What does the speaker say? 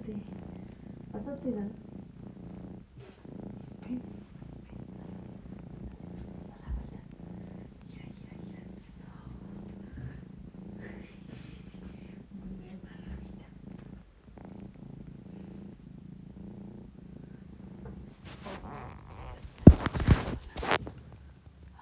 ってあさってだ